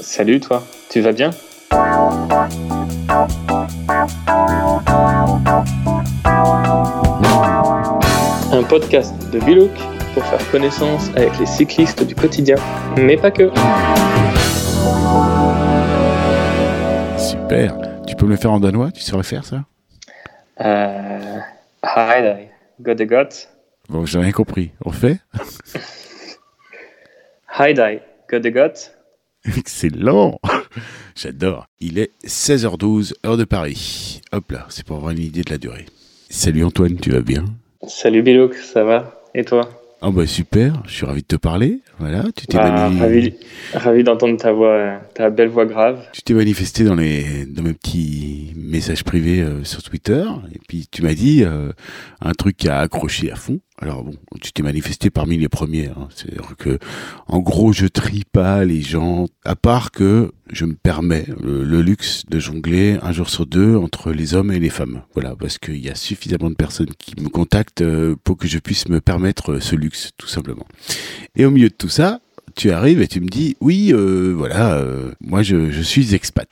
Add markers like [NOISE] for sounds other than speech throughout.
Salut toi, tu vas bien? Un podcast de Bilouk pour faire connaissance avec les cyclistes du quotidien, mais pas que. Super. Tu peux me le faire en danois? Tu saurais faire ça? Euh... Hi, got got. Bon, j'ai rien compris. On fait? Hi, got got. [LAUGHS] Excellent [LAUGHS] J'adore. Il est 16h12, heure de Paris. Hop là, c'est pour avoir une idée de la durée. Salut Antoine, tu vas bien? Salut Bilouk, ça va? Et toi? Ah bah super, je suis ravi de te parler. Voilà, tu t'es Bah, mani- ravi, ravi d'entendre ta voix, ta belle voix grave. tu t'es manifesté dans les dans mes petits messages privés euh, sur Twitter et puis tu m'as dit euh, un truc qui a accroché à fond. Alors bon, tu t'es manifesté parmi les premiers. Hein. C'est-à-dire que en gros, je trie pas les gens, à part que je me permets le, le luxe de jongler un jour sur deux entre les hommes et les femmes. Voilà, parce qu'il y a suffisamment de personnes qui me contactent euh, pour que je puisse me permettre ce luxe, tout simplement. Et au milieu de tout ça, tu arrives et tu me dis, oui, euh, voilà, euh, moi je, je suis expat.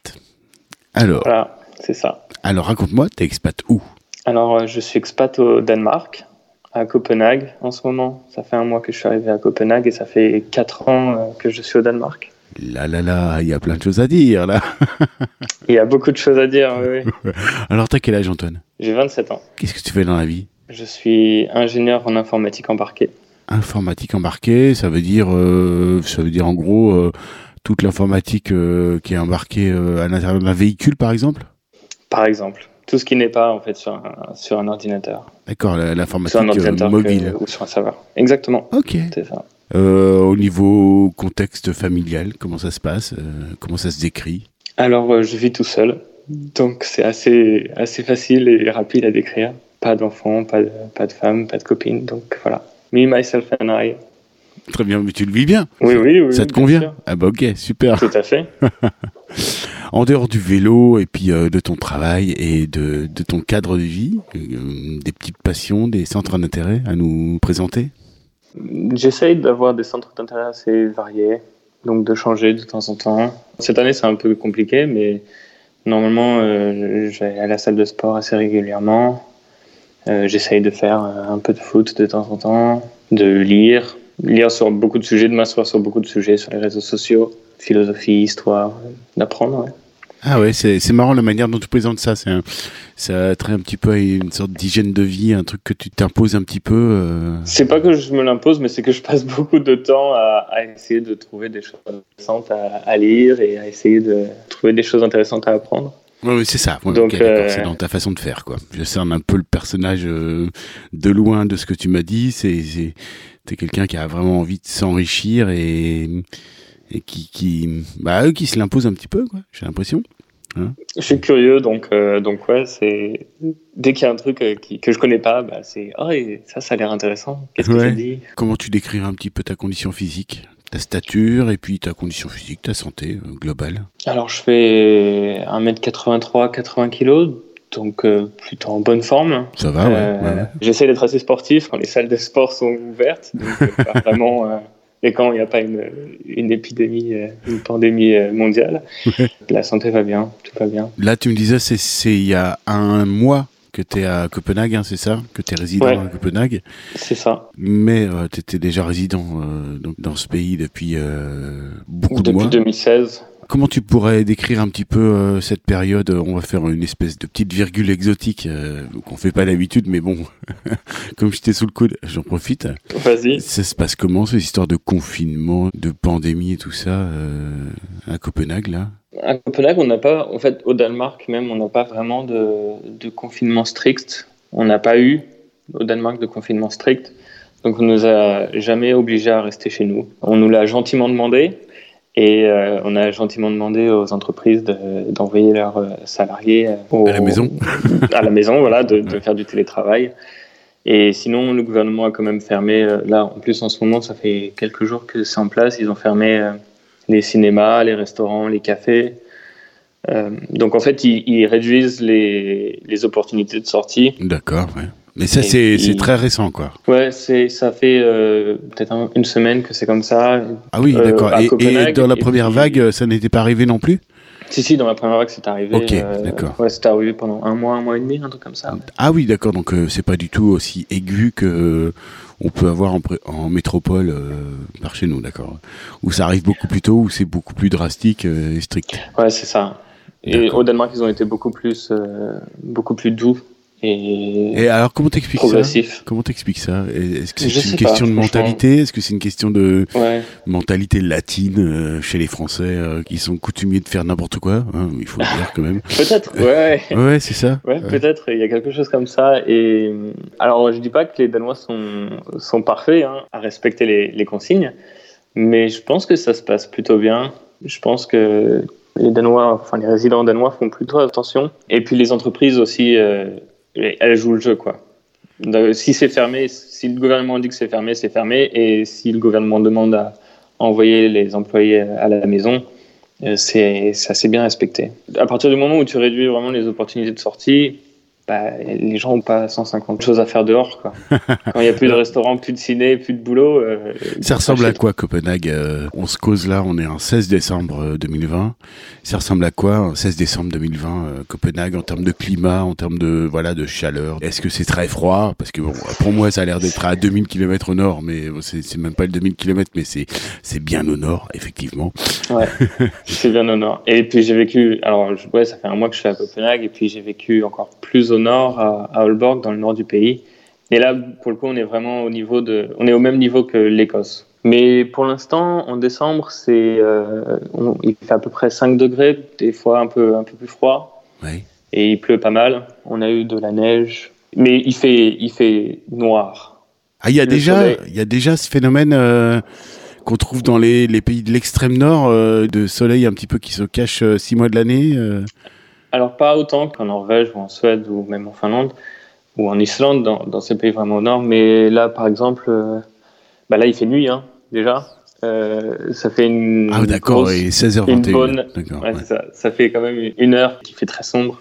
Alors, Voilà, c'est ça. alors raconte-moi, t'es expat où? Alors, euh, je suis expat au Danemark, à Copenhague en ce moment. Ça fait un mois que je suis arrivé à Copenhague et ça fait quatre ans que je suis au Danemark. Là, là, là, il y a plein de choses à dire, là. [LAUGHS] Il y a beaucoup de choses à dire, oui. [LAUGHS] Alors, t'as quel âge, Antoine? J'ai 27 ans. Qu'est-ce que tu fais dans la vie? Je suis ingénieur en informatique embarquée. Informatique embarquée, ça veut dire, euh, ça veut dire en gros euh, toute l'informatique euh, qui est embarquée à l'intérieur d'un véhicule, par exemple? Par exemple, tout ce qui n'est pas en fait sur un, sur un ordinateur, D'accord, l'informatique que- mobile. ou sur un serveur. Exactement, Ok. c'est ça. Au niveau contexte familial, comment ça se passe Comment ça se décrit? Alors, je vis tout seul, donc c'est assez, assez facile et rapide à décrire. Pas d'enfants, pas de, pas de femme, pas de copine, donc voilà. Me, myself and I. Très bien, mais tu le vis bien. Oui, oui, oui. ça te convient sûr. Ah bah ok, super. Tout à fait. [LAUGHS] En dehors du vélo et puis euh, de ton travail et de, de ton cadre de vie, euh, des petites passions, des centres d'intérêt à nous présenter? J'essaye d'avoir des centres d'intérêt assez variés, donc de changer de temps en temps. Cette année, c'est un peu compliqué, mais normalement, euh, je vais à la salle de sport assez régulièrement. Euh, J'essaye de faire euh, un peu de foot de temps en temps, de lire, lire sur beaucoup de sujets, de m'asseoir sur beaucoup de sujets sur les réseaux sociaux, philosophie, histoire, euh, d'apprendre. ouais. Ah ouais, c'est c'est marrant la manière dont tu présentes ça. C'est ça a trait un petit peu à une sorte d'hygiène de vie, un truc que tu t'imposes un petit peu. euh. C'est pas que je me l'impose, mais c'est que je passe [LAUGHS] beaucoup de temps à, à essayer de trouver des choses intéressantes à, à lire et à essayer de trouver des choses intéressantes à apprendre. Ouais, c'est ça. Ouais, Donc, euh, C'est dans ta façon de faire, quoi. Je cerne un peu le personnage euh, de loin de ce que tu m'as dit. C'est c'est- t'es quelqu'un qui a vraiment envie de s'enrichir et et qui qui bah eux qui se l'impose un petit peu, quoi. J'ai l'impression. Je suis curieux, donc, euh, donc ouais, c'est dès qu'il y a un truc euh, qui, que je connais pas, bah, c'est oh et ça, ça a l'air intéressant. Qu'est-ce que ça dit Comment tu décrirais un petit peu ta condition physique, ta stature et puis ta condition physique, ta santé euh, globale Alors, je fais 1m83, 80 kg, donc euh, plutôt en bonne forme. Ça va, ouais. Euh, ouais. J'essaie d'être assez sportif quand les salles de sport sont ouvertes, donc euh, pas [LAUGHS] vraiment. euh, et quand il n'y a pas une, une épidémie, une pandémie mondiale, la santé va bien, tout va bien. Là, tu me disais, c'est il y a un mois que tu es à Copenhague, hein, c'est ça? Que tu es résident Ouais. à Copenhague. C'est ça. Mais tu étais déjà résident euh, donc, dans ce pays depuis euh, beaucoup de Depuis mois. 2016. Comment tu pourrais décrire un petit peu euh, cette période? On va faire une espèce de petite virgule exotique euh, qu'on fait pas d'habitude, mais bon, [LAUGHS] comme j'étais sous le coude, j'en profite. Vas-y. Ça se passe comment, ces histoires de confinement, de pandémie et tout ça euh, à Copenhague, là? À Copenhague, on n'a pas, en fait, au Danemark même, on n'a pas vraiment de, de confinement strict. On n'a pas eu au Danemark de confinement strict. Donc on nous a jamais obligés à rester chez nous. On nous l'a gentiment demandé et euh, on a gentiment demandé aux entreprises de- d'envoyer leurs euh, salariés euh, au- À la maison. [LAUGHS] à la maison, voilà, de, de faire du télétravail. Et sinon, le gouvernement a quand même fermé. Là, en plus, en ce moment, ça fait quelques jours que c'est en place. Ils ont fermé les cinémas, les restaurants, les cafés. Euh, donc, en fait, ils, ils réduisent les, les opportunités de sortie. D'accord, ouais. Mais ça, c'est très récent, quoi. Ouais, c'est ça fait euh, peut-être un- une semaine que c'est comme ça. Ah oui, Euh, d'accord. Et, dans la première vague, ça n'était pas arrivé non plus? Si, si, dans la première vague, c'est arrivé. Ok, euh, d'accord. Ouais, c'est arrivé pendant un mois, un mois et demi, un truc comme ça. Ah oui, d'accord. Donc euh, c'est pas du tout aussi aigu que on peut avoir en, métropole euh, par chez nous, d'accord. Où ça arrive beaucoup plus tôt, où c'est beaucoup plus drastique euh, et strict. Ouais, c'est ça. Et au Danemark, ils ont été beaucoup plus, euh, beaucoup plus doux et, Et alors, comment t'expliques ça. Comment t'expliques ça Est-ce que c'est une question pas, de mentalité Est-ce que c'est une question de Ouais. mentalité latine euh, chez les Français euh, qui sont coutumiers de faire n'importe quoi hein, Il faut le [LAUGHS] dire quand même. Peut-être, ouais. Ouais, c'est ça. Ouais, peut-être, il y a quelque chose comme ça. Et euh, alors, je dis pas que les Danois sont, sont parfaits hein, à respecter les, les consignes, mais je pense que ça se passe plutôt bien. Je pense que les Danois, enfin les résidents danois font plutôt attention. Et puis les entreprises aussi, euh, elles jouent le jeu, quoi. Si c'est fermé, si le gouvernement dit que c'est fermé, c'est fermé. Et si le gouvernement demande à envoyer les employés à la maison, euh, c'est assez bien respecté. À partir du moment où tu réduis vraiment les opportunités de sortie, bah, les gens n'ont pas 150 choses à faire dehors. Quoi. [LAUGHS] Quand il n'y a plus de restaurant, plus de ciné, plus de boulot. euh, Ça ressemble à quoi Copenhague euh, On se cause là, on est en 16 décembre euh, 2020. Ça ressemble à quoi en 16 décembre 2020 euh, Copenhague en termes de climat, en termes de voilà de chaleur? Est-ce que c'est très froid? Parce que bon, pour moi ça a l'air d'être à 2000 km au nord, mais bon, c'est même pas le 2000 km, mais c'est bien au nord effectivement. Ouais, [LAUGHS] c'est bien au nord. Et puis j'ai vécu, alors ouais, ça fait un mois que je suis à Copenhague, et puis j'ai vécu encore plus au nord, à, à Aalborg, dans le nord du pays. Et là, pour le coup, on est vraiment au niveau de, on est au même niveau que l'Écosse. Mais pour l'instant, en décembre, c'est, euh, il fait à peu près 5 degrés, des fois un peu, un peu plus froid, Ouais. et il pleut pas mal. On a eu de la neige, mais il fait, il fait noir. Ah, il y a Le déjà soleil. il y a déjà ce phénomène euh, qu'on trouve dans les, les pays de l'extrême nord euh, de soleil un petit peu qui se cache euh, six mois de l'année. euh. Alors pas autant qu'en Norvège ou en Suède ou même en Finlande ou en Islande, dans, dans ces pays vraiment au nord. Mais là, par exemple, euh, bah là, il fait nuit hein, déjà. Euh, ça fait une Ah d'accord, et 16h21. une bonne- D'accord. ouais, ouais. ça, ça fait quand même une heure qui fait très sombre.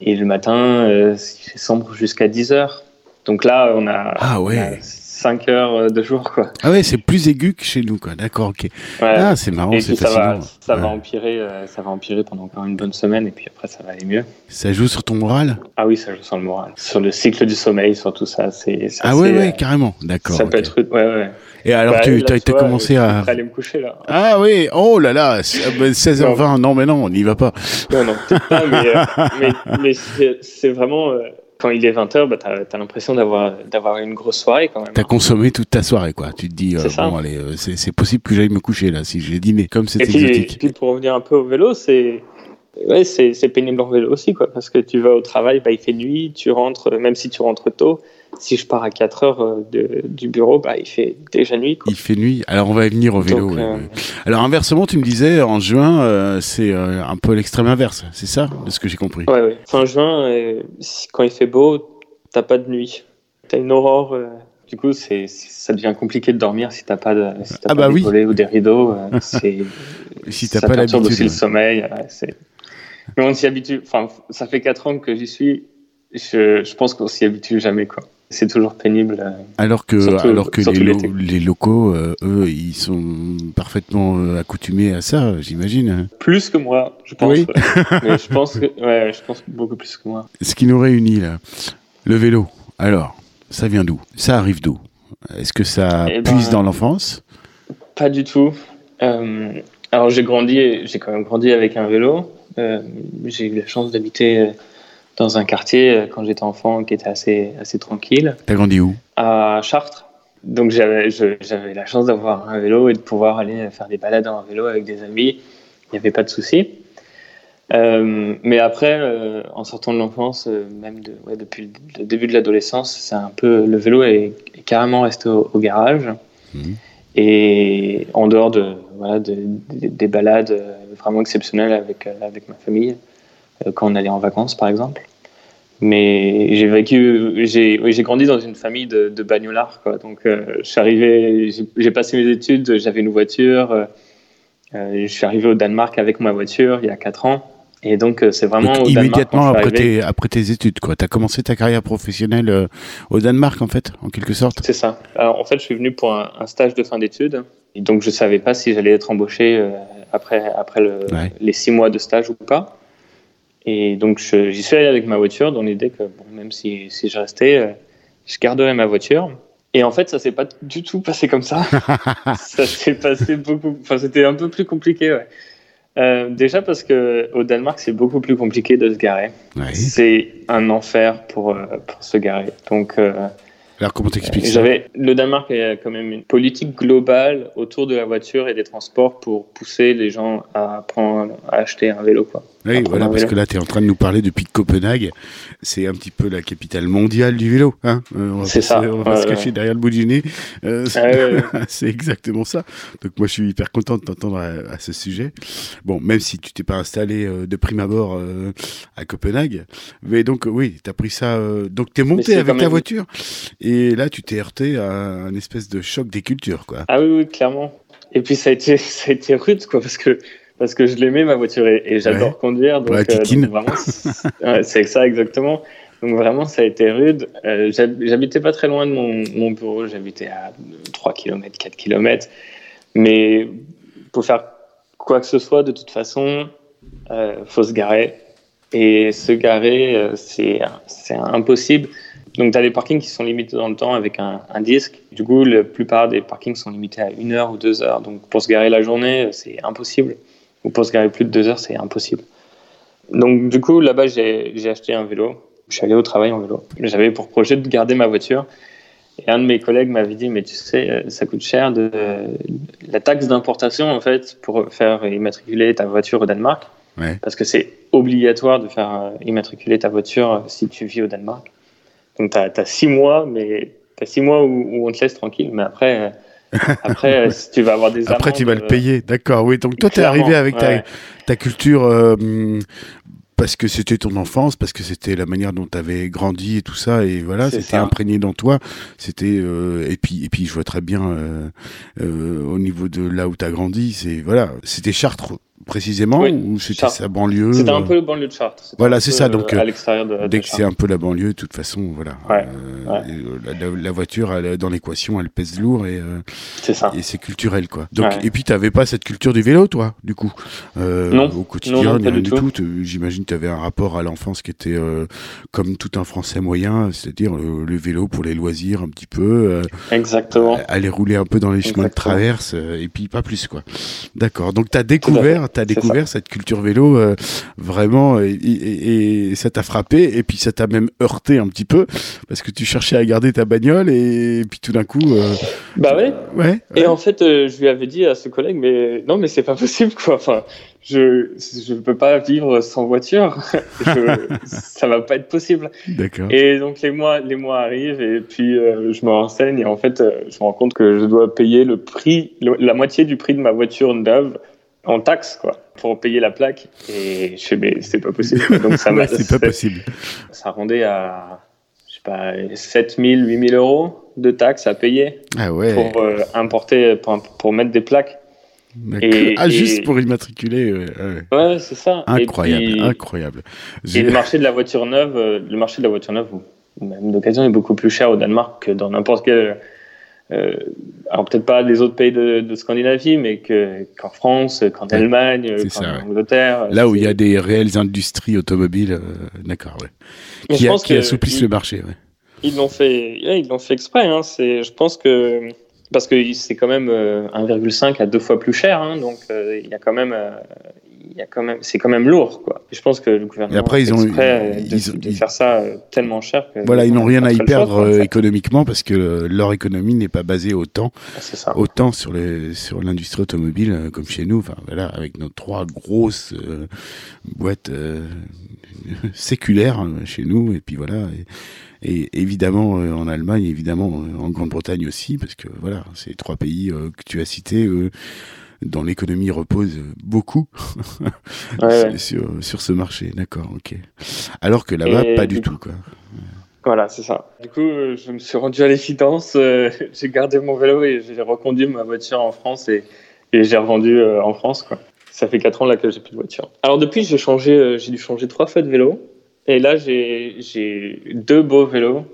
Et le matin, euh, il fait sombre jusqu'à 10 heures. Donc là, on a, Ah ouais. 5 heures de jour, quoi. Ah ouais, c'est plus aigu que chez nous, quoi. D'accord, ok. Ouais. Ah, c'est marrant, c'est ça va, ça va empirer, euh, ça va empirer pendant encore une bonne semaine, et puis après ça va aller mieux. Ça joue sur ton moral? Ah oui, ça joue sur le moral. Sur le cycle du sommeil, sur tout ça, c'est. Ah ouais, ouais, euh, carrément. D'accord. Ça peut être. Ouais, ouais. Et alors, Bah, tu là, as été vois, commencé à. aller me coucher là. Ah oui, oh là là, c'est- ah ben, 16h20, non mais non, on n'y va pas. Non, non, peut-être pas, mais, euh, [LAUGHS] mais, mais c'est c'est vraiment. euh, quand il est 20h, bah, t'as as, l'impression d'avoir une grosse soirée quand même. T'as consommé toute ta soirée, quoi. Tu te dis, euh, bon, allez, euh, c'est possible que j'aille me coucher là, si j'ai dîné, comme c'est puis, et exotique. puis pour revenir un peu au vélo, c'est. Ouais, c'est pénible en vélo aussi, quoi, parce que tu vas au travail, bah, il fait nuit, tu rentres, même si tu rentres tôt, si je pars à 4 heures euh, de, du bureau, bah, il fait déjà nuit. Quoi. Il fait nuit. Alors on va y venir au vélo. Donc, ouais, euh. Alors inversement, tu me disais en juin, euh, c'est euh, un peu l'extrême inverse, c'est ça, de ce que j'ai compris? Ouais, ouais. Fin juin, euh, quand il fait beau, t'as pas de nuit. T'as une aurore. euh, du coup, c'est, ça devient compliqué de dormir si t'as pas, de, si t'as Ah pas bah des oui. volets ou des rideaux. c'est, [LAUGHS] Si t'as ça pas perturbe l'habitude. aussi le sommeil. c'est... Mais on s'y habitue. Enfin, ça fait 4 ans que j'y suis. Je, je pense qu'on s'y habitue jamais. Quoi. C'est toujours pénible. euh. Alors que, Surtout- alors que surtout les, lo- l'été. les locaux, euh, eux, ils sont parfaitement euh, accoutumés à ça, j'imagine. Plus que moi, je pense. Oui. Mais je pense que, ouais, je pense beaucoup plus que moi. Ce qui nous réunit là, le vélo. Alors, ça vient d'où? Ça arrive d'où? Est-ce que ça Eh ben, puise dans l'enfance? Pas du tout. Alors j'ai grandi, j'ai quand même grandi avec un vélo. J'ai eu la chance d'habiter dans un quartier euh, quand j'étais enfant qui était assez assez tranquille, T'as grandi où? À Chartres. Donc j'avais la chance d'avoir un vélo et de pouvoir aller faire des balades en vélo avec des amis. Il n'y avait pas de souci. Euh, mais après, euh, en sortant de l'enfance, euh, même de, ouais, depuis le, début de l'adolescence, c'est un peu le vélo est, est carrément resté au, au garage. Mhm. Et en dehors de, voilà, de- de- des balades vraiment exceptionnelles avec, avec ma famille, quand on allait en vacances par exemple. Mais j'ai vécu, j'ai oui, grandi dans une famille de, de bagnolards. Quoi. Donc euh, je suis arrivé, j'ai- passé mes études, j'avais une voiture. euh, euh, je suis arrivé au Danemark avec ma voiture il y a 4 ans. Et donc, euh, c'est vraiment Donc, au Danemark, immédiatement après tes, après tes études, quoi. T'as commencé ta carrière professionnelle euh, au Danemark, en fait, en quelque sorte. C'est ça. Alors, en fait, je suis venu pour un, un stage de fin d'études. Et donc, je savais pas si j'allais être embauché euh, après, après le, Ouais. les six mois de stage ou pas. Et donc, j'y suis allé avec ma voiture dans l'idée que, bon, même si, si je restais, euh, je garderais ma voiture. Et en fait, ça s'est pas du tout passé comme ça. [LAUGHS] ça s'est passé beaucoup. Enfin, c'était un peu plus compliqué, ouais. Euh, déjà parce que au Danemark, c'est beaucoup plus compliqué de se garer. C'est un enfer pour, euh, pour se garer. Donc, euh, Alors, comment t'expliques ça? le Danemark a quand même une politique globale autour de la voiture et des transports pour pousser les gens à prendre, à acheter un vélo, quoi. Oui, Après, voilà, parce vélo. que là, tu es en train de nous parler depuis Copenhague. C'est un petit peu la capitale mondiale du vélo. Hein Euh, C'est ça, On va se cacher derrière le bout du nez. Euh, Ah [LAUGHS] c'est exactement ça. Donc moi, je suis hyper content de t'entendre à, à ce sujet. Bon, même si tu t'es pas installé euh, de prime abord à Copenhague. Mais donc, oui, tu as pris ça... donc, tu es monté avec ta même- voiture. Et là, tu t'es heurté à un espèce de choc des cultures, quoi. Ah oui, oui, clairement. Et puis ça a été, [LAUGHS] ça a été rude, quoi, parce que parce que je l'aimais ma voiture et, et j'adore Ouais. conduire, donc, Ouais, euh, donc c'est ça exactement. Donc vraiment, ça a été rude. Euh, j'hab- J'habitais pas très loin de mon, mon bureau, j'habitais à 3 km, 4 km. Mais pour faire quoi que ce soit, de toute façon, euh, faut se garer. Et se garer, euh, c'est c'est impossible. Donc, tu as des parkings qui sont limités dans le temps avec un, un disque. Du coup, la plupart des parkings sont limités à une heure ou deux heures. Donc, pour se garer la journée, c'est impossible. Ou pour se garer plus de deux heures, c'est impossible. Donc, du coup, là-bas, j'ai acheté un vélo. Je suis allé au travail en vélo. J'avais pour projet de garder ma voiture. Et un de mes collègues m'avait dit, mais tu sais, euh, ça coûte cher de la taxe d'importation, en fait, pour faire immatriculer ta voiture au Danemark. Ouais. Parce que c'est obligatoire de faire euh, immatriculer ta voiture euh, si tu vis au Danemark. Donc, tu as, six mois, mais as six mois où, où on te laisse tranquille. Mais après, après euh, si tu vas avoir des Après, tu vas le euh, payer, d'accord. Oui, donc toi, tu es arrivé avec ta, ouais. ta culture euh, parce que c'était ton enfance, parce que c'était la manière dont tu avais grandi et tout ça, et voilà, c'était imprégné dans toi. C'était euh, et puis et puis je vois très bien euh, euh, au niveau de là où tu as grandi, c'est voilà, c'était Chartres précisément Oui, ou c'était sa banlieue. C'était un euh, peu le banlieue de Chartres. Voilà, c'est ça, donc, euh, euh, à l'extérieur de, de Dès que c'est un peu la banlieue, de toute façon, voilà. Ouais, Euh, ouais. et, euh, La, voiture, elle, dans l'équation, elle pèse lourd et, euh, C'est ça. et c'est culturel, quoi. Donc, Ouais. et puis, t'avais pas cette culture du vélo, toi, du coup? Euh, Non. Au quotidien, Non, non, ni pas rien du tout. tout. J'imagine que tu avais un rapport à l'enfance qui était euh, comme tout un Français moyen, c'est-à-dire le, le vélo pour les loisirs un petit peu, euh, Exactement. aller rouler un peu dans les chemins de traverse, euh, et puis pas plus, quoi. D'accord. Donc, t'as découvert, t'as c'est découvert cette culture vélo euh, vraiment, et, et- et ça t'a frappé, et puis ça t'a même heurté un petit peu, parce que tu cherchais à garder ta bagnole, et, puis tout d'un coup, euh, Bah ouais. ouais. Et en fait, euh, je lui avais dit à ce collègue, mais non, mais c'est pas [LAUGHS] possible, quoi. Enfin, je je peux pas vivre sans voiture. [LAUGHS] Je- [LAUGHS] ça va pas être possible. D'accord. Et donc les mois, les mois arrivent et puis je me renseigne et en fait, je me rends compte que je dois payer le prix, le- la moitié du prix de ma voiture neuve en taxes, quoi, pour payer la plaque. Et je fais, mais c'est pas possible. Donc ça [LAUGHS] Ouais, c'est pas possible. ça rendait à, je sais pas, 7000, 8000 euros de taxes à payer Ah ouais. pour euh, importer, pour, pour mettre des plaques. Et- ah, et- juste pour immatriculer. ouais, ouais. Ouais, c'est ça. Incroyable, Et, puis- incroyable. et le marché de la voiture neuve, euh, le marché de la voiture neuve, ou même d'occasion, est beaucoup plus cher au Danemark que dans n'importe quel. Euh, alors peut-être pas des autres pays de, de Scandinavie, mais que- qu'en France, qu'en Ouais, Allemagne, qu'en ça. Angleterre. Là où il y a des réelles industries automobiles, euh, d'accord, ouais. Qui, a- qui assouplissent ils- le marché, ouais. Ils l'ont fait, ils l'ont fait exprès. Hein. C'est, je pense que parce que c'est quand même euh, 1,5 à deux fois plus cher, hein, donc euh, il y a quand même, euh, y a quand même, c'est quand même lourd, quoi. Je pense que le gouvernement Et après, ils ont- exprès euh, ils- de, ils- de ils- faire ça euh, tellement cher que Voilà, ils n'ont rien à y choix, perdre en euh, fait. économiquement parce que leur économie n'est pas basée autant, ça. autant sur les sur l'industrie automobile comme chez nous. Enfin voilà, avec nos trois grosses euh, boîtes euh, [LAUGHS] séculaires chez nous, et puis voilà. Et, et évidemment euh, en Allemagne, évidemment euh, en Grande-Bretagne aussi, parce que voilà, ces trois pays euh, que tu as cités. Dont l'économie repose beaucoup Ouais, [LAUGHS] sur, sur ce marché, d'accord, ok. Alors que là-bas, pas du du tout, quoi. Voilà, c'est ça. Du coup, je me suis rendu à l'évidence. euh, [LAUGHS] j'ai gardé mon vélo et j'ai reconduit ma voiture en France et, et j'ai revendu euh, en France, quoi. Ça fait 4 ans là que j'ai plus de voiture. Alors depuis, j'ai changé, euh, j'ai dû changer trois fois de vélo. Et là, j'ai j'ai deux beaux vélos.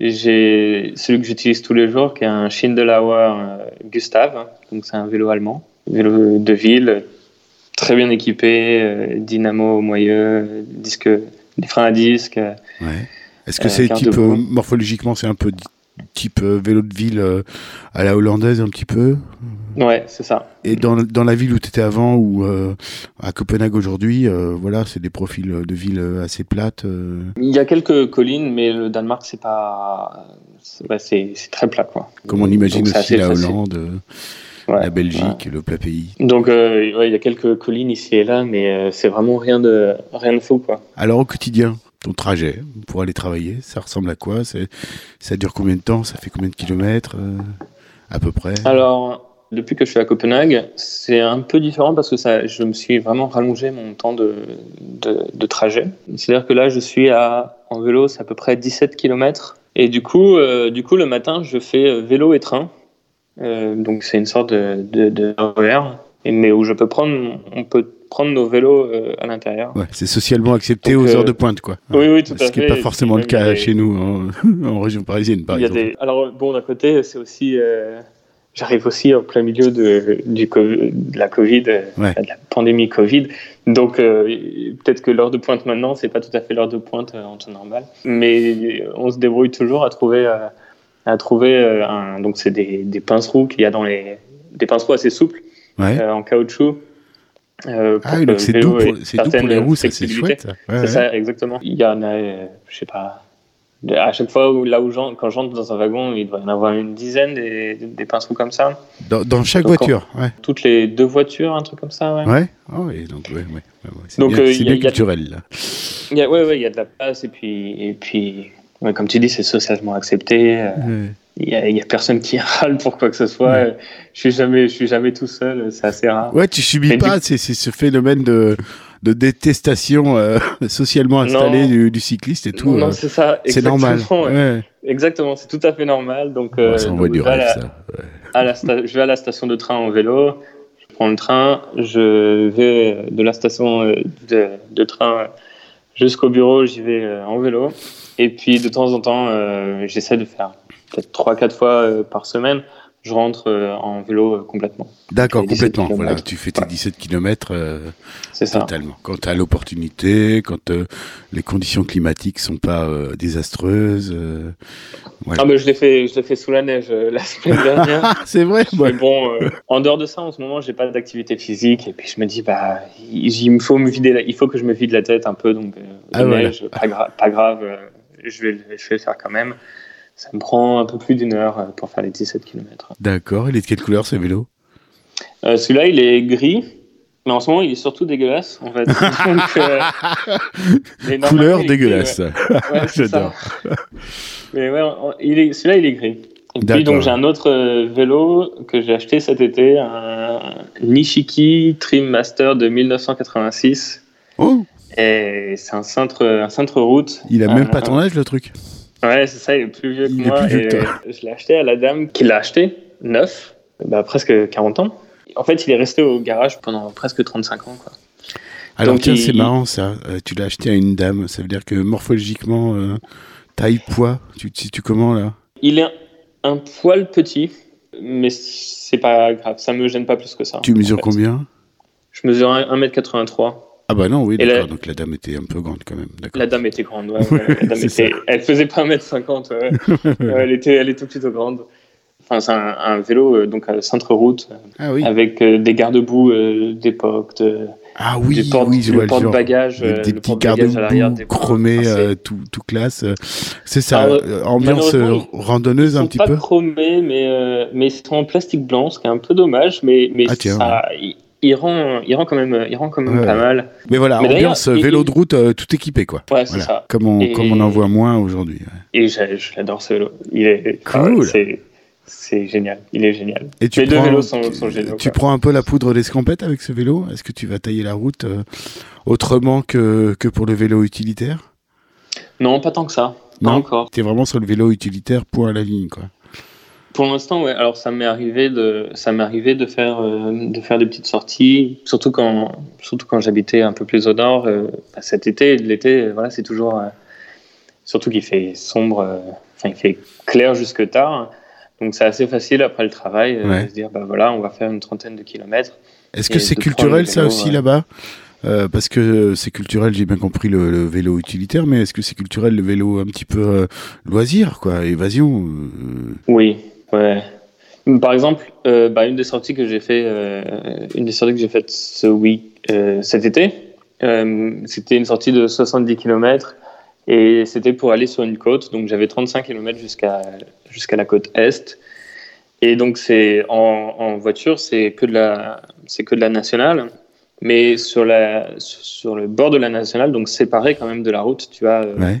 J'ai celui que j'utilise tous les jours, qui est un Schindelauer euh, Gustave. Donc c'est un vélo allemand, vélo de ville, très bien équipé, euh, dynamo moyeu, disque, des freins à disque. Ouais. Est-ce que Euh, c'est carte type morphologiquement c'est un peu type vélo de ville euh, à la hollandaise un petit peu Ouais, c'est ça. et dans, dans la ville où tu étais avant ou euh, à Copenhague aujourd'hui euh, voilà c'est des profils de ville assez plates euh. Il y a quelques collines, mais le Danemark, c'est pas. C'est ouais, très plat, quoi. comme on imagine Donc, aussi la facile. Hollande Ouais, la Belgique le plat pays Donc, ouais, il y a quelques collines ici et là, mais c'est vraiment rien de, rien de fou, quoi. alors au quotidien ton trajet pour aller travailler ça ressemble à quoi? Ça dure combien de temps? Ça fait combien de kilomètres euh, à peu près? Alors, depuis que je suis à Copenhague, c'est un peu différent parce que ça, je me suis vraiment rallongé mon temps de, de, trajet. C'est-à-dire que là, je suis à, en vélo, c'est à peu près 17 km. Et du coup, euh, du coup, le matin, je fais euh, vélo et train. Donc, c'est une sorte de, de, de mais où je peux prendre, on peut prendre nos vélos euh, à l'intérieur. Ouais, c'est socialement accepté Donc, aux euh, heures de pointe, quoi. Oui, oui, tout à Ce qui n'est fait. pas forcément le cas chez nous, en, [LAUGHS] en région parisienne, par Il y a exemple. des... Alors, bon, d'un côté, c'est aussi. euh, J'arrive aussi en plein milieu de, du co- de la Covid, Ouais. de la pandémie Covid. Donc, euh, peut-être que l'heure de pointe maintenant, c'est pas tout à fait l'heure de pointe euh, en temps normal. Mais on se débrouille toujours à trouver, euh, à trouver un. Donc, c'est des, des pinces-roues qu'il y a dans les. Des pinces-roues assez souples, Ouais. en caoutchouc. Euh, ah donc c'est le doux, vélo pour, ait c'est doux pour les roues, ça c'est chouette. Ouais, C'est ouais. ça, exactement. Il y en a, euh, je sais pas. À chaque fois, où, là où j'en- quand j'entre dans un wagon, il doit y en avoir une dizaine des, des pinceaux comme ça. Dans, dans chaque Donc, voiture, ouais. Toutes les deux voitures, un truc comme ça, ouais. Ouais, ouais, donc ouais, ouais, c'est Donc, bien, euh, c'est bien a- culturel là. Il y a, ouais, ouais, il y a de la place et puis, et puis comme tu dis, c'est socialement accepté. Il y, y a personne qui [LAUGHS] râle pour quoi que ce soit. Je suis jamais, je suis jamais tout seul. C'est assez rare. Ouais, tu subis Mais du- pas, c'est c'est ce phénomène de, de détestation euh, [LAUGHS] socialement installé Non. du, du cycliste et tout. non, euh, c'est ça. c'est normal. exactement, ouais. Ouais. Exactement, c'est tout à fait normal. Donc, Ouais, euh, ça donc, envoie du je vais à rêve, la- ça. Ouais. à la sta- je vais à la station de train en vélo, je prends le train, je vais de la station de, de train jusqu'au bureau, j'y vais en vélo. Et puis de temps en temps, j'essaie de faire peut-être 3-4 fois euh, par semaine, je rentre euh, en vélo euh, complètement. D'accord, les 17 complètement. Voilà, tu fais tes Ouais. 17 km ça. totalement. Quand tu as l'opportunité, quand euh, les conditions climatiques sont pas euh, désastreuses. euh, voilà. Ah, mais je l'ai fait, je l'ai fait sous la neige euh, la semaine [LAUGHS] dernière. C'est vrai Mais bon, euh, en dehors de ça, en ce moment, j'ai pas d'activité physique et puis je me dis bah il, il me faut me vider, la- il faut que je me vide la tête un peu donc euh, Ah, la voilà. neige, pas, gra- pas grave, euh, je vais, je vais le faire quand même. Ça me prend un peu plus d'une heure euh, pour faire les 17 km. D'accord, il est de quelle couleur ce vélo? Euh, Celui-là, il est gris, mais en ce moment, il est surtout dégueulasse en fait. [LAUGHS] Donc, euh, Couleur dégueulasse. ouais. [LAUGHS] J'adore. Mais ouais, on- est, celui-là, il est gris. Et puis donc j'ai un autre vélo que j'ai acheté cet été, un Nishiki Trim Master de 1986. Oh, Et c'est un cintre, un cintre route. il a Un- même pas ton âge le truc? Ouais, c'est ça, il est plus vieux que Il moi. vieux et je l'ai acheté à la dame qui l'a acheté, neuf, bah, presque 40 ans. En fait, il est resté au garage pendant presque 35 ans. Quoi. Alors Donc, tiens, il- c'est marrant ça. Euh, tu l'as acheté à une dame. Ça veut dire que morphologiquement, euh, taille, poids, tu tu comment là? Il est un poil petit, mais c'est pas grave, ça me gêne pas plus que ça. Tu mesures fait. combien? Je mesure 1m83. Ah bah non, oui, la- d'accord. Donc la dame était un peu grande quand même. La dame était grande, ouais. [LAUGHS] ouais, la dame C'est était... Elle faisait pas 1m50, ouais. [LAUGHS] Ouais, elle, était, elle était plutôt grande. Enfin, c'est un, un vélo, euh, donc à cintre-route, euh, Ah oui. avec euh, des garde-boue euh, d'époque, de, Ah oui, du porte, oui, je vois le genre. porte-bagages, Des, euh, des petits garde-boue des chromés, euh, tout, tout classe. euh, C'est ça, euh, ambiance malheureusement, euh, randonneuse Ils un sont petit pas peu. chromés, mais, euh, mais ils sont en plastique blanc, ce qui est un peu dommage, mais, mais Ah, tiens, ça, il rend, il rend quand même, il rend quand même Ouais, pas mal. Mais voilà, Mais ambiance euh, vélo de route euh, tout équipé quoi. Ouais, c'est Voilà, ça. comme on, Et- comme on en voit moins aujourd'hui. ouais. Et l'adore ce vélo. Il est Cool. c'est- génial. Il est génial. Et tu Les deux prends, vélos sont, tu, sont géniaux. tu quoi. prends un peu la poudre d'escampette avec ce vélo? Est-ce que tu vas tailler la route euh, autrement que, que pour le vélo utilitaire? Non, pas tant que ça. Pas Non? encore. T'es vraiment sur le vélo utilitaire point à la ligne quoi. Pour l'instant, ouais. Alors, ça m'est arrivé de, ça m'est arrivé de faire, euh, de faire des petites sorties, surtout quand, surtout quand j'habitais un peu plus au nord. Euh, bah, cet été, l'été, voilà, c'est toujours, euh, surtout qu'il fait sombre, enfin, il fait clair jusque tard. Donc, c'est assez facile après le travail de se dire, bah voilà, on va faire une trentaine de kilomètres. Est-ce que c'est culturel ça aussi là-bas? Parce que c'est culturel, j'ai bien compris le, vélo utilitaire, mais est-ce que c'est culturel le vélo un petit peu loisir, quoi, évasion Oui, Ouais. Par exemple, euh, bah, une des sorties que j'ai fait, euh, une des sorties que j'ai faites ce week, euh, cet été, c'était une sortie de 70 km et c'était pour aller sur une côte. Donc j'avais 35 km jusqu'à jusqu'à la côte est. Et donc c'est en, voiture, c'est que de la c'est que de la nationale, mais sur la sur le bord de la nationale, donc séparé quand même de la route, tu as ouais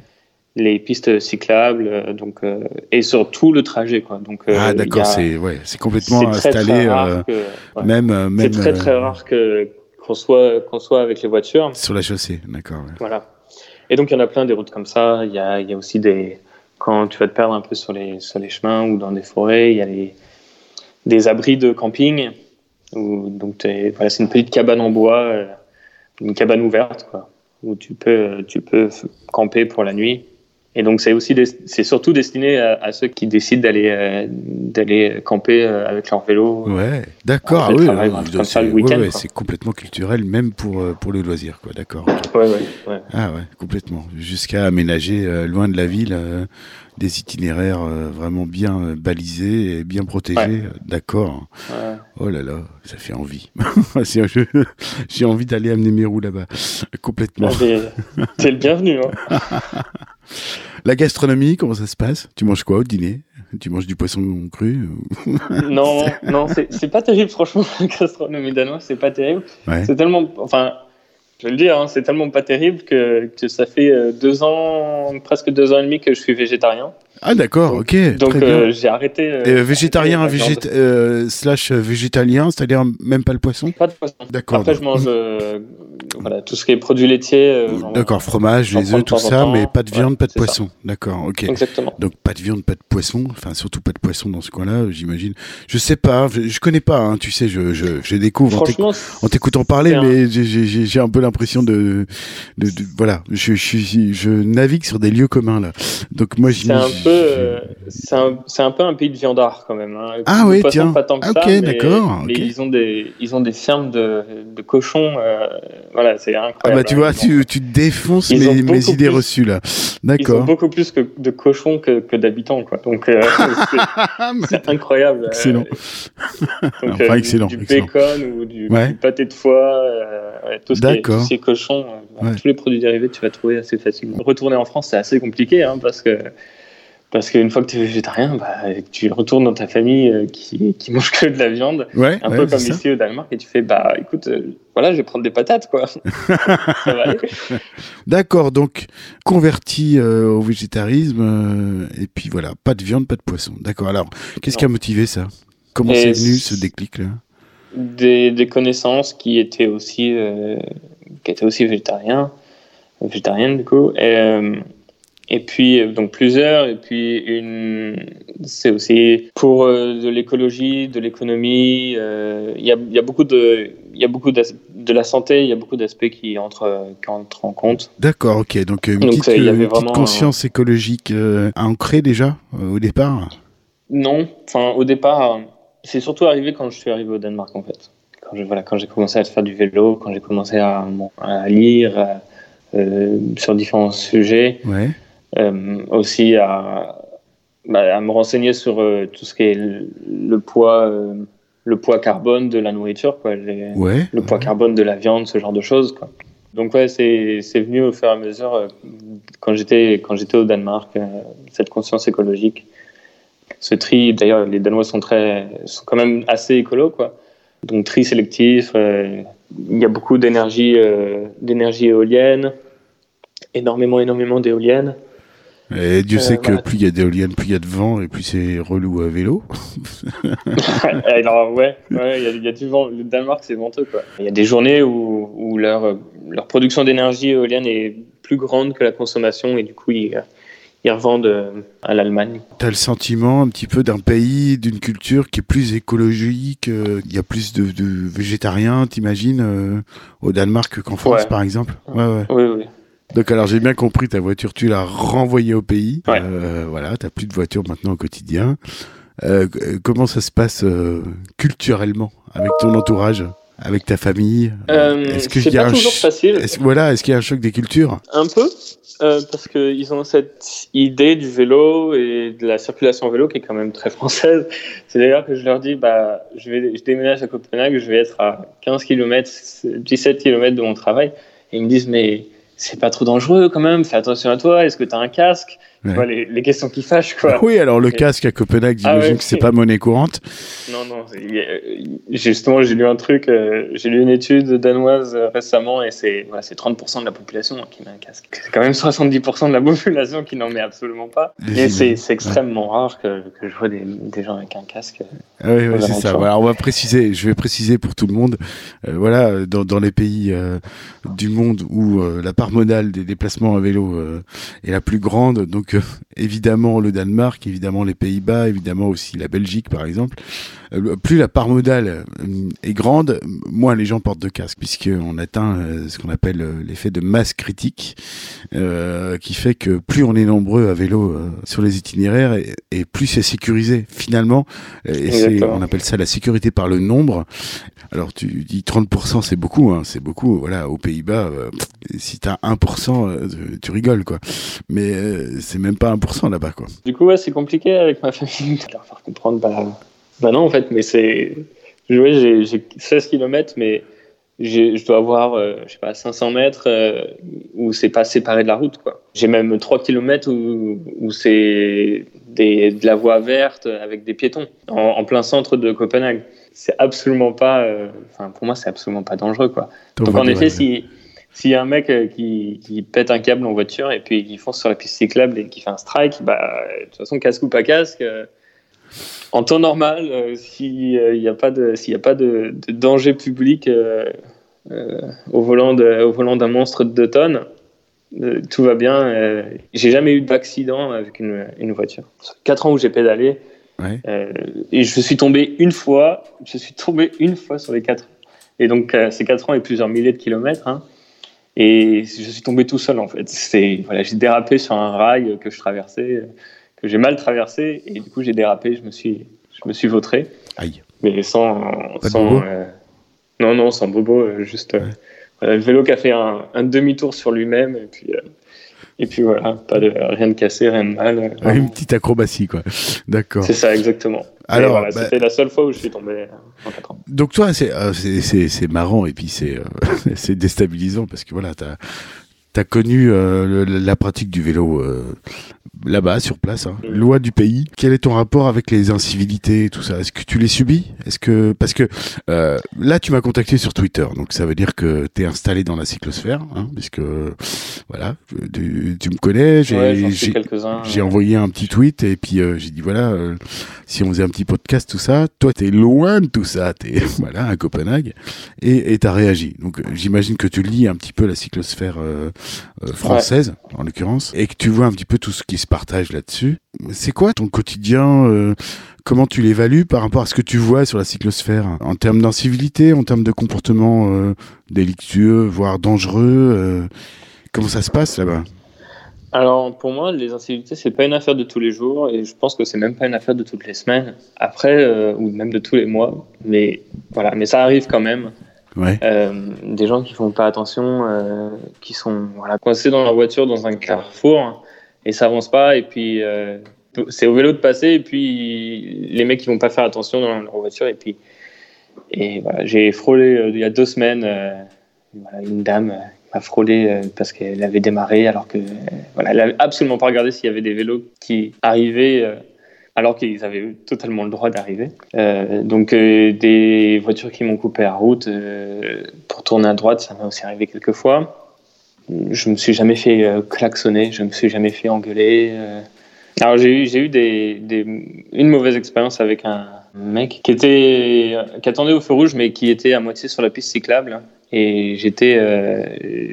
les pistes cyclables, euh, donc euh, et sur tout le trajet, quoi. Donc euh, ah d'accord, c'est ouais, c'est complètement installé, même même. C'est très très rare que qu'on soit qu'on soit avec les voitures. Sur la chaussée, d'accord. Voilà. Et donc il y en a plein des routes comme ça. Il y a il y a aussi des quand tu vas te perdre un peu sur les sur les chemins ou dans des forêts, il y a les des abris de camping où donc voilà, c'est une petite cabane en bois, une cabane ouverte quoi, où tu peux tu peux camper pour la nuit et donc c'est aussi c'est surtout destiné à, ceux qui décident d'aller euh, d'aller camper euh, avec leur vélo. Ouais, d'accord. Ah oui, ouais, c'est complètement culturel même pour euh, pour le loisir quoi, d'accord. Ouais, ouais, Ah ouais, complètement. Jusqu'à aménager loin de la ville des itinéraires vraiment bien balisés et bien protégés, d'accord. Oh là là, ça fait envie. [LAUGHS] J'ai envie d'aller amener mes roues là-bas, complètement. Ah, c'est le bienvenu. Hein. [LAUGHS] La gastronomie, comment ça se passe? Tu manges quoi au dîner? Tu manges du poisson cru? [LAUGHS] Non, non, c'est pas terrible, franchement, la gastronomie danoise, c'est pas terrible. C'est tellement. Enfin, je vais le dire, hein, c'est tellement pas terrible que, que, ça fait euh, deux ans, presque deux ans et demi que je suis végétarien. Ah d'accord, ok. Donc euh, j'ai arrêté. Euh, végétarien slash végétalien, c'est-à-dire même pas le poisson? Pas de poisson. D'accord. Après je mange voilà, tout ce qui est produits laitiers. d'accord, fromage, les œufs, tout ça, mais pas de viande, pas de poisson. D'accord, ok. Exactement. Donc pas de viande, pas de poisson, enfin surtout pas de poisson dans ce coin-là, j'imagine. Je sais pas, je, je connais pas, hein, tu sais, je, je, je découvre en t'écoutant parler, mais j'ai un peu l'impression de, de, voilà, je, je, je navigue sur des lieux communs là. Donc moi, un peu, euh, c'est un, un, peu un pays de viandard quand même. Hein. Ah oui, tiens. Pas tant que ok, d'accord. Mais ils ont des, ils ont des fermes de, de cochons. Euh, voilà, c'est incroyable. Ah bah tu vois, tu, tu défonces mes, mes idées reçues là. D'accord. Ils ont beaucoup plus que de cochons que, que d'habitants quoi. Donc euh, [LAUGHS] c'est incroyable. Excellent. Donc, enfin, excellent. Du, bacon ou du, pâté de foie, tout ce qui est, cochon euh, tous les produits dérivés, tu vas trouver assez facilement. Retourner en France, c'est assez compliqué hein, parce que parce qu'une fois que tu es végétarien, bah, tu retournes dans ta famille euh, qui, qui [LAUGHS] mange que de la viande, un peu comme ici au Danemark, et tu fais bah écoute, euh, voilà, je vais prendre des patates quoi. [LAUGHS] D'accord, donc converti au végétarisme, et puis voilà, pas de viande, pas de poisson. D'accord. Alors, qu'est-ce qui a motivé ça? Comment c'est venu ce déclic là des, des, connaissances qui étaient aussi qui était aussi végétarien, végétarienne du coup. Et, euh, et puis, donc plusieurs, et puis une, c'est aussi pour euh, de l'écologie, de l'économie. Euh, il y, a, y, a, beaucoup de, il y a beaucoup de la santé, il y a beaucoup d'aspects qui entrent, qui entrent en compte. D'accord, ok. Donc une, petite, une petite, conscience écologique ancrée déjà au départ. Non, enfin au départ, c'est surtout arrivé quand je suis arrivé au Danemark en fait quand j'ai voilà, commencé à faire du vélo, quand j'ai commencé à, à lire euh, sur différents sujets, ouais. Euh, aussi à, bah, à, me renseigner sur euh, tout ce qui est le, poids, euh, le poids carbone de la nourriture, quoi, les, ouais, le poids carbone de la viande, ce genre de choses. Quoi. Donc ouais, c'est venu au fur et à mesure euh, quand j'étais quand j'étais au Danemark, cette conscience écologique ce tri. D'ailleurs, les Danois sont très, sont quand même assez écolos, quoi. Donc tri sélectif, euh, il y a beaucoup d'énergie d'énergie éolienne, énormément énormément d'éoliennes. Et Dieu sait euh, que plus il y a d'éoliennes, plus il y a de vent et plus c'est relou à vélo. [LAUGHS] Alors ouais, il y, a du vent. Le Danemark c'est venteux quoi. Il y a des journées où, où leur, leur production d'énergie éolienne est plus grande que la consommation et du coup ils, ils revendent euh, à l'Allemagne. Tu as le sentiment un petit peu d'un pays, d'une culture qui est plus écologique, euh, il y a plus de, de végétariens, t'imagines, euh, au Danemark qu'en France par exemple? Ouais, ouais. Oui, oui. Donc alors j'ai bien compris, ta voiture, tu l'as renvoyée au pays. Ouais. voilà, tu plus de voiture maintenant au quotidien. comment ça se passe culturellement avec ton entourage avec ta famille? Est-ce que pas toujours facile. voilà, est-ce qu'il y a un choc des cultures? Un peu, euh, parce qu'ils ont cette idée du vélo et de la circulation en vélo qui est quand même très française. C'est d'ailleurs que je leur dis, bah, je, vais, je déménage à Copenhague, je vais être à 15 km, 17 km de mon travail. Et ils me disent, mais c'est pas trop dangereux quand même, fais attention à toi, est-ce que tu as un casque? Les, les, questions qui fâchent, quoi. Oui, alors le casque à Copenhague, ah j'imagine que c'est pas monnaie courante. Non, non. Justement, j'ai lu un truc, euh, j'ai lu une étude danoise euh, récemment et c'est voilà, 30% de la population qui met un casque. C'est quand même 70% de la [LAUGHS] population qui n'en met absolument pas. Et c'est extrêmement rare que, que, je vois des, des, gens avec un casque. Ah oui, oui c'est ça. Voilà, on va préciser, je vais préciser pour tout le monde. Euh, voilà, dans, dans, les pays du monde où la part modale des déplacements à vélo est la plus grande, donc [LAUGHS] évidemment le Danemark, évidemment les Pays-Bas, évidemment aussi la Belgique par exemple, euh, plus la part modale euh, est grande, moins les gens portent de casque, puisqu'on atteint euh, ce qu'on appelle l'effet de masse critique, qui fait que plus on est nombreux à vélo sur les itinéraires, et, plus c'est sécurisé finalement. Et on appelle ça la sécurité par le nombre. Alors tu dis 30%, c'est beaucoup, hein, c'est beaucoup. Voilà, aux Pays-Bas, si t'as 1%, tu rigoles quoi. Mais c'est même pas 1% là-bas quoi. Du coup, ouais, c'est compliqué avec ma [LAUGHS] famille. Leur faire comprendre, bah, bah non, en fait, mais c'est. J'ai 16 km, mais je dois avoir, euh, je sais pas, 500 mètres euh, où c'est pas séparé de la route, quoi. J'ai même 3 km où, où c'est de la voie verte avec des piétons en, plein centre de Copenhague. C'est absolument pas, euh, enfin, pour moi, c'est absolument pas dangereux, quoi. Donc, en effet, si. S'il y a un mec qui, qui, pète un câble en voiture et puis qui fonce sur la piste cyclable et qui fait un strike, bah, de toute façon, casque ou pas casque, en temps normal, euh, s'il n'y a pas de, a pas de, danger public euh, euh, au volant d'un monstre de 2 tonnes, tout va bien. j'ai jamais eu d'accident avec une, une voiture. Quatre ans où j'ai pédalé, et je suis tombé une fois. Je suis tombé une fois sur les quatre. Et donc ces quatre ans et plusieurs milliers de kilomètres. Hein, et je suis tombé tout seul en fait. C'est voilà, j'ai dérapé sur un rail que je traversais que j'ai mal traversé et du coup j'ai dérapé, je me suis, je me suis vautré. Aïe. Mais sans, sans euh, non non sans bobo, euh, juste euh, le vélo qui a fait un, un demi-tour sur lui-même et puis et puis voilà, pas de rien de cassé, rien de mal. une petite acrobatie quoi. D'accord. C'est ça exactement. Alors, voilà, bah, c'était la seule fois où je suis tombé en 4 ans. Donc toi, c'est c'est marrant et puis c'est [LAUGHS] c'est déstabilisant parce que voilà, t'as as connu la pratique du vélo là-bas, sur place, hein. loi du pays. Quel est ton rapport avec les incivilités et tout ça? Est-ce que tu les subis? Est-ce que parce que euh, là, tu m'as contacté sur Twitter, donc ça veut dire que tu es installé dans la cyclosphère, hein, puisque voilà, tu, tu me connais. J'ai envoyé un petit tweet et puis euh, j'ai dit voilà, euh, si on faisait un petit podcast, tout ça, toi, tu es loin de tout ça, tu es [LAUGHS] voilà à Copenhague et tu as réagi. Donc j'imagine que tu lis un petit peu la cyclosphère française, en l'occurrence, et que tu vois un petit peu tout ce qui se partage là-dessus. C'est quoi ton quotidien euh, Comment tu l'évalues par rapport à ce que tu vois sur la cyclosphère En termes d'incivilité, en termes de comportement euh, délictueux, voire dangereux euh, Comment ça se passe là-bas? Alors pour moi, les incivilités, c'est pas une affaire de tous les jours et je pense que c'est même pas une affaire de toutes les semaines. Après, ou même de tous les mois, mais voilà, mais ça arrive quand même. Ouais. des gens qui font pas attention, qui sont coincés dans leur voiture dans un carrefour et ça avance pas. Et puis, euh, c'est au vélo de passer. Et puis, les mecs, ils vont pas faire attention dans leur voiture. Et puis, et j'ai frôlé euh, il y a deux semaines. Euh, une dame m'a frôlé parce qu'elle avait démarré alors que voilà, elle n'avait absolument pas regardé s'il y avait des vélos qui arrivaient alors qu'ils avaient totalement le droit d'arriver. donc des voitures qui m'ont coupé la route pour tourner à droite, ça m'est aussi arrivé quelques fois je me suis jamais fait euh, klaxonner, je me suis jamais fait engueuler. Euh. Alors j'ai eu, eu des, des, une mauvaise expérience avec un mec qui était qui attendait au feu rouge mais qui était à moitié sur la piste cyclable et j'étais euh,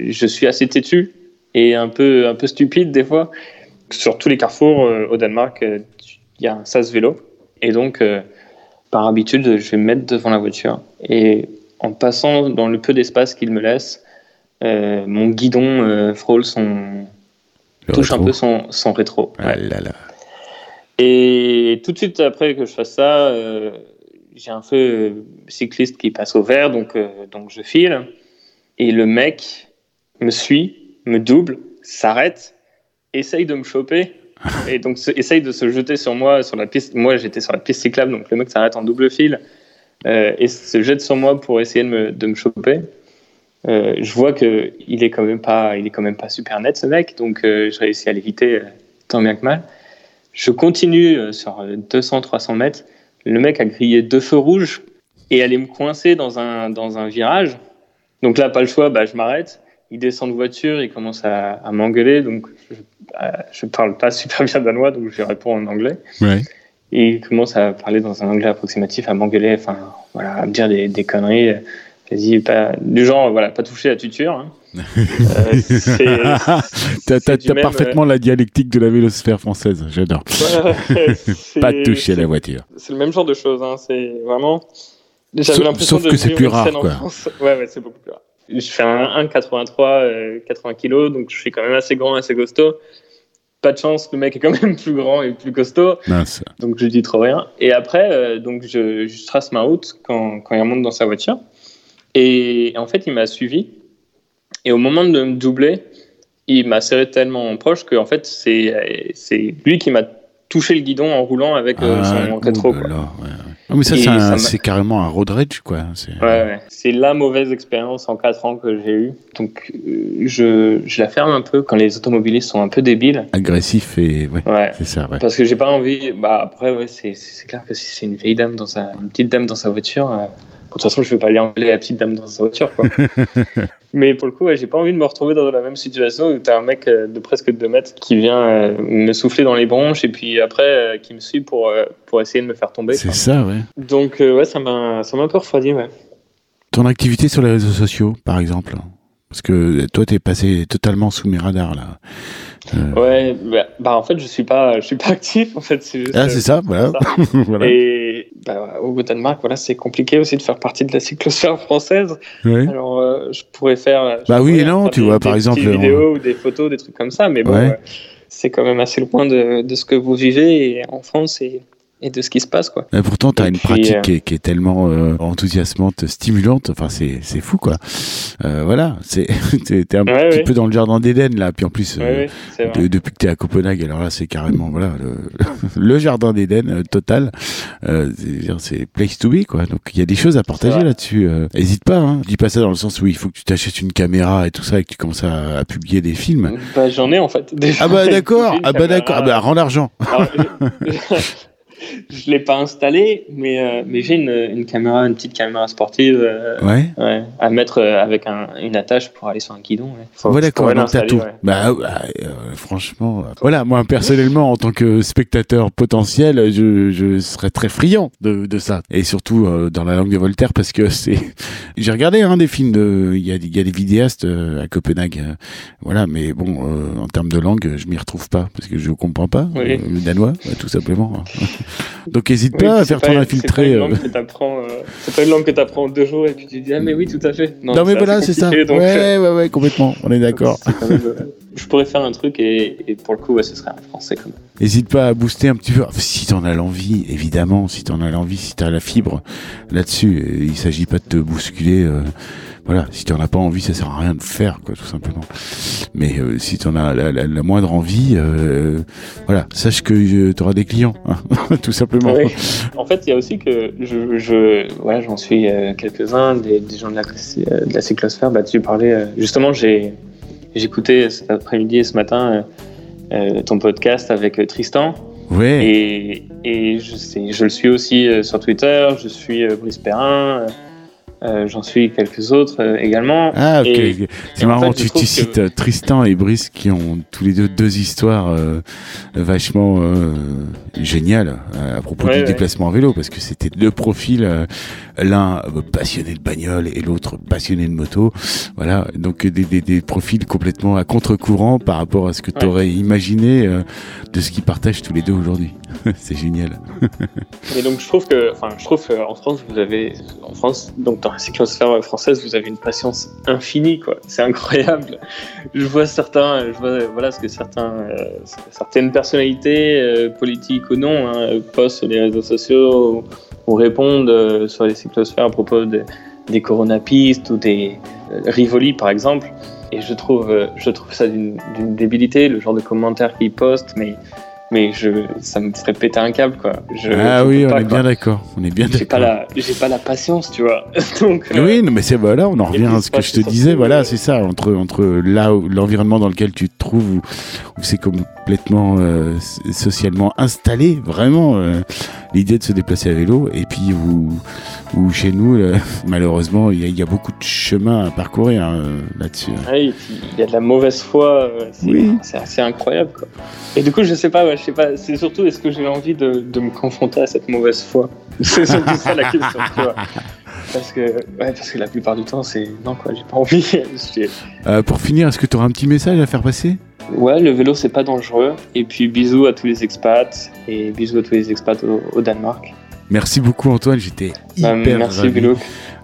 je suis assez têtu et un peu un peu stupide des fois Sur tous les carrefours au Danemark, il y a un sas vélo. Et donc, par habitude, je vais me mettre devant la voiture. Et en passant dans le peu d'espace qu'il me laisse, mon guidon frôle son, touche un peu son, son rétro. Ah là là. Et tout de suite après que je fasse ça, euh, j'ai un feu cycliste qui passe au vert, donc, euh, donc je file. Et le mec me suit, me double, s'arrête, essaye de me choper. Et donc essaye de se jeter sur moi sur la piste. Moi j'étais sur la piste cyclable, donc le mec s'arrête en double fil euh, et se jette sur moi pour essayer de me, de me choper. Euh, je vois que il est quand même pas, il est quand même pas super net ce mec, donc euh, je réussis à l'éviter tant bien que mal. Je continue sur 200-300 mètres. Le mec a grillé deux feux rouges et allait me coincer dans un, dans un virage. Donc là, pas le choix, bah, je m'arrête. Il descend de voiture, il commence à, à m'engueuler. Donc je, je, parle pas super bien danois, donc je réponds en anglais. Ouais. Et il commence à parler dans un anglais approximatif, à m'engueuler, enfin voilà, à me dire des, des conneries quasi pas du genre voilà pas toucher la tuture hein. [LAUGHS] euh, t'as parfaitement la dialectique de la vélosphère française j'adore [LAUGHS] pas toucher la voiture c'est le même genre de choses hein. c'est vraiment l'impression sauf que c'est plus rare quoi. ouais, ouais c'est beaucoup plus rare je fais un 1,83 80 kg donc je suis quand même assez grand assez costaud pas de chance, le mec est quand même plus grand et plus costaud. Mince. Donc je dis trop rien. Et après, euh, donc je, je, trace ma route quand, quand il remonte dans sa voiture. Et en fait, il m'a suivi. Et au moment de me doubler, il m'a serré tellement proche que en fait, c'est lui qui m'a touché le guidon en roulant avec euh, ah, son rétro. Quoi. Ah, mais ça, c'est carrément un road rage, quoi. C'est ouais, ouais. la mauvaise expérience en 4 ans que j'ai eue. Donc, euh, je, je, la ferme un peu quand les automobilistes sont un peu débiles. Agressifs et. Ouais, ouais. c'est ça, ouais. Parce que j'ai pas envie. Bah, après, ouais, c'est clair que si c'est une vieille dame dans sa. Une petite dame dans sa voiture. Euh, toute façon, je vais pas aller enlever la petite dame dans sa voiture. Quoi. [LAUGHS] Mais pour le coup, ouais, j'ai pas envie de me retrouver dans la même situation où tu as un mec euh, de presque 2 mètres qui vient euh, me souffler dans les bronches et puis après euh, qui me suit pour, pour essayer de me faire tomber. C'est ça, ouais. Donc, ouais, ça m'a un peu refroidi, ouais. Ton activité sur les réseaux sociaux, par exemple Parce que toi, tu es passé totalement sous mes radars, là. Ouais, bah, bah, en fait, je suis pas, je suis pas actif, en fait. Juste, ah, c'est ça, voilà. [LAUGHS] voilà. Et bah, au Danemark, voilà, c'est compliqué aussi de faire partie de la cyclosphère française. Alors, euh, je pourrais faire. bah oui et non, tu vois, par exemple. Des vidéos ou des photos, des trucs comme ça, mais bon, euh, c'est quand même assez loin de, de, ce que vous vivez et en France. Et et de ce qui se passe quoi. Et pourtant tu as une pratique euh, qui, est, qui, est, tellement euh, enthousiasmante, stimulante, enfin c'est c'est fou quoi. Euh, voilà, c'est [LAUGHS] t'es un petit peu dans le jardin d'Éden là, puis en plus depuis que tu es à Copenhague, alors là c'est carrément voilà le, [LAUGHS] le jardin d'Éden total. c'est place to be quoi. Donc il y a des choses à partager là-dessus. Hésite pas, hein. Je dis pas ça dans le sens où il faut que tu t'achètes une caméra et tout ça et que tu commences à, à publier des films. Bah j'en ai en fait. Déjà. [LAUGHS] Ah bah d'accord, ah bah d'accord, ah bah rends l'argent. Je l'ai pas installé, mais, euh, mais j'ai une, une, caméra, une petite caméra sportive euh, ouais. ouais. à mettre euh, avec un, une attache pour aller sur un guidon. Ouais. Faut, ouais, d'accord, donc t'as tout. Bah, bah franchement, voilà, moi personnellement, en tant que spectateur potentiel, je, je serais très friand de, de ça. Et surtout dans la langue de Voltaire, parce que [LAUGHS] c'est. J'ai regardé hein, des films de. Il y a, y a des vidéastes à Copenhague, voilà, mais bon, en termes de langue, je m'y retrouve pas, parce que je comprends pas le danois, tout simplement. [LAUGHS] Donc n'hésite pas à faire ton infiltré. Euh. Euh, c'est pas une langue que tu apprends en deux jours et puis tu dis ah mais oui tout à fait. Non, mais voilà c'est ça. Donc, ouais, euh, ouais ouais complètement. On est d'accord. je pourrais faire un truc et, et pour le coup ouais, ce serait en français quand même. N'hésite pas à booster un petit peu. Si t'en as l'envie, évidemment, si t'en as l'envie, si t'as la fibre là-dessus, il s'agit pas de te bousculer. Euh, voilà, si tu n'en as pas envie, ça sert à rien de faire, quoi, tout simplement. Mais euh, si tu en as la, la, la, moindre envie, euh, voilà, sache que euh, tu auras des clients, hein, [LAUGHS] tout simplement. Oui. En fait, il y a aussi que je, je ouais, j'en suis quelques-uns, des, des, gens de la, de la cyclosphère. Bah, tu parlais, justement, j'ai écouté cet après-midi et ce matin ton podcast avec Tristan. Ouais. Et, et je, sais, je le suis aussi sur Twitter, je suis Brice Perrin. Euh, J'en suis quelques autres euh, également. Ah, ok. Et- C'est et en marrant, fait, tu, trouve tu que- cites euh, Tristan et Brice qui ont tous les deux deux histoires euh, vachement géniales à propos Ouais, du ouais. déplacement en vélo, parce que c'était deux profils, l'un passionné de bagnole et l'autre passionné de moto. Voilà, donc des, des, des profils complètement à contre-courant par rapport à ce que tu aurais imaginé de ce qu'ils partagent tous les deux aujourd'hui. [LAUGHS] C'est génial. Et donc je trouve que, enfin, je trouve qu'en France, vous avez, en France, donc dans la cyclosphère française, vous avez une patience infinie, quoi. C'est incroyable. Je vois certains, je vois, voilà, ce que certains, euh, certaines personnalités, euh, politiques ou non, hein, postent sur les réseaux sociaux ou, répondent euh, sur les cyclosphères à propos de- des coronapistes ou des euh, Rivoli, par exemple. Et je trouve, euh, je trouve ça d'une débilité, le genre de commentaires qu'ils postent, mais mais je, ça me ferait péter un câble, quoi. Je, ah je oui, on pas, est quoi. bien d'accord. On est bien J'ai pas la, j'ai pas la patience, tu vois. [LAUGHS] Donc, euh, Oui, non, mais c'est voilà, on en revient à ce que je te disais. Voilà, euh, c'est ça entre entre là où l'environnement dans lequel tu te trouves où, où c'est complètement euh, socialement installé, vraiment euh, l'idée de se déplacer à vélo, et puis où, où chez nous, euh, [LAUGHS] malheureusement, il y, a- il y a beaucoup de chemin à parcourir hein, là-dessus. ouais, il y a de la mauvaise foi, euh, c'est, Oui. c'est assez incroyable, quoi. Et du coup, je sais pas, ouais, je sais pas, c'est surtout est-ce que j'ai envie de, de me confronter à cette mauvaise foi? [LAUGHS] C'est surtout ça la question, tu vois. Parce que, ouais, parce que la plupart du temps, c'est non, quoi, j'ai pas envie. [LAUGHS] Euh, pour finir, est-ce que tu auras un petit message à faire passer? Ouais, le vélo, c'est pas dangereux. Et puis, bisous à tous les expats, et bisous à tous les expats au, au Danemark. Merci beaucoup Antoine, j'étais Bah, hyper merci.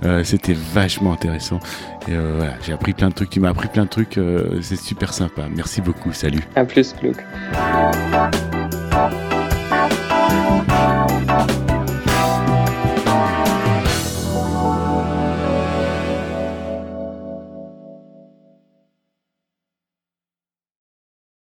Euh, C'était vachement intéressant. Et euh, voilà, j'ai appris plein de trucs. Tu m'as appris plein de trucs. euh, c'est super sympa. Merci beaucoup. Salut. À plus, Bilouk.